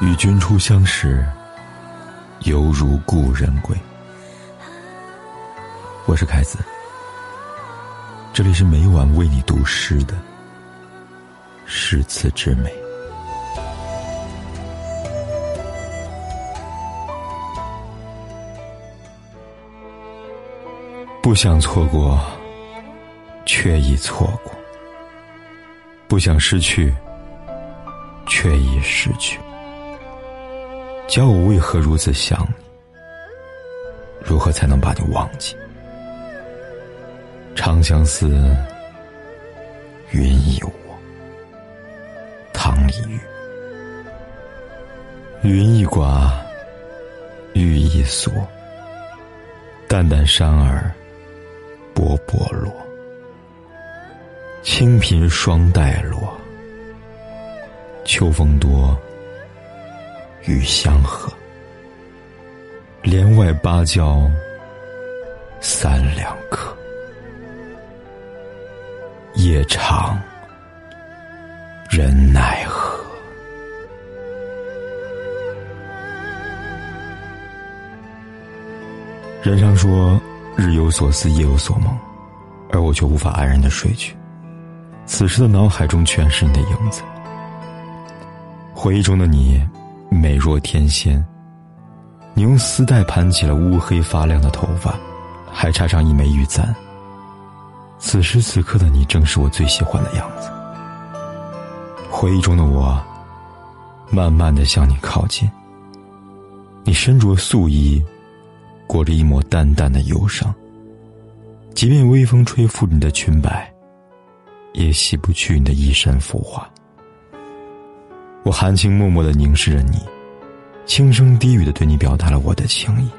与君初相识，犹如故人归。我是凯子，这里是每晚为你读诗的诗词之美。不想错过，却已错过；不想失去，却已失去。教我为何如此想你？如何才能把你忘记？长相思，云亦我，汤亦玉。云亦寡，玉亦锁。淡淡山儿，波波落。清频霜带落，秋风多。雨相和，帘外芭蕉三两颗。夜长人奈何？人常说日有所思，夜有所梦，而我却无法安然的睡去。此时的脑海中全是你的影子，回忆中的你。美若天仙。你用丝带盘起了乌黑发亮的头发，还插上一枚玉簪。此时此刻的你，正是我最喜欢的样子。回忆中的我，慢慢的向你靠近。你身着素衣，裹着一抹淡淡的忧伤。即便微风吹拂你的裙摆，也洗不去你的一身浮华。我含情脉脉的凝视着你，轻声低语的对你表达了我的情意。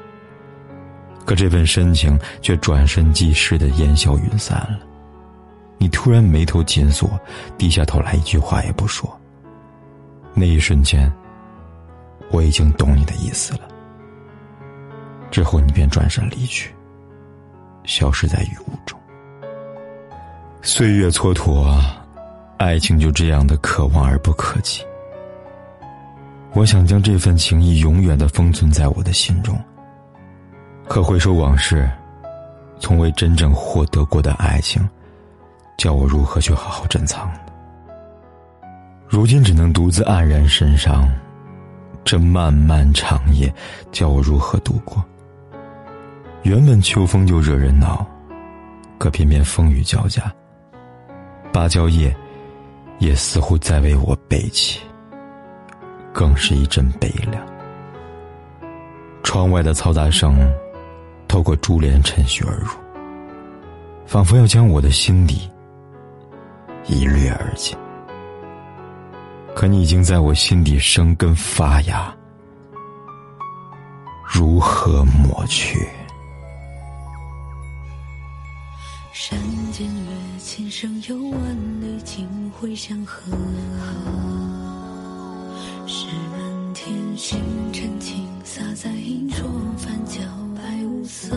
可这份深情却转瞬即逝的烟消云散了。你突然眉头紧锁，低下头来，一句话也不说。那一瞬间，我已经懂你的意思了。之后你便转身离去，消失在雨雾中。岁月蹉跎，爱情就这样的可望而不可及。我想将这份情谊永远的封存在我的心中。可回首往事，从未真正获得过的爱情，叫我如何去好好珍藏？如今只能独自黯然神伤，这漫漫长夜，叫我如何度过？原本秋风就惹人恼，可偏偏风雨交加，芭蕉叶，也似乎在为我悲泣。更是一阵悲凉。窗外的嘈杂声，透过珠帘趁虚而入，仿佛要将我的心底一掠而尽。可你已经在我心底生根发芽，如何抹去？山间月，琴声有万里，尽会相和。星辰轻洒在银桌，泛皎白无色。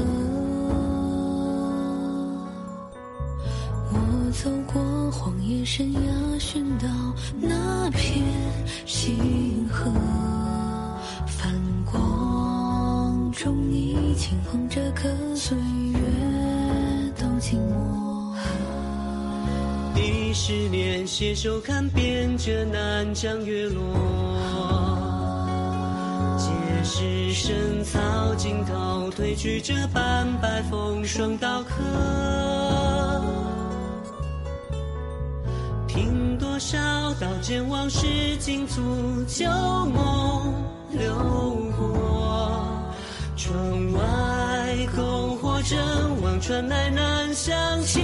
我走过荒野深崖，寻到那片星河。泛光中，你轻哼着歌，岁月都静默。一十年携手看遍这南疆月落。皆是深草尽头褪去这斑白风霜刀刻，听多少刀剑往事尽诉旧梦流过，窗外篝火正旺，传来南乡情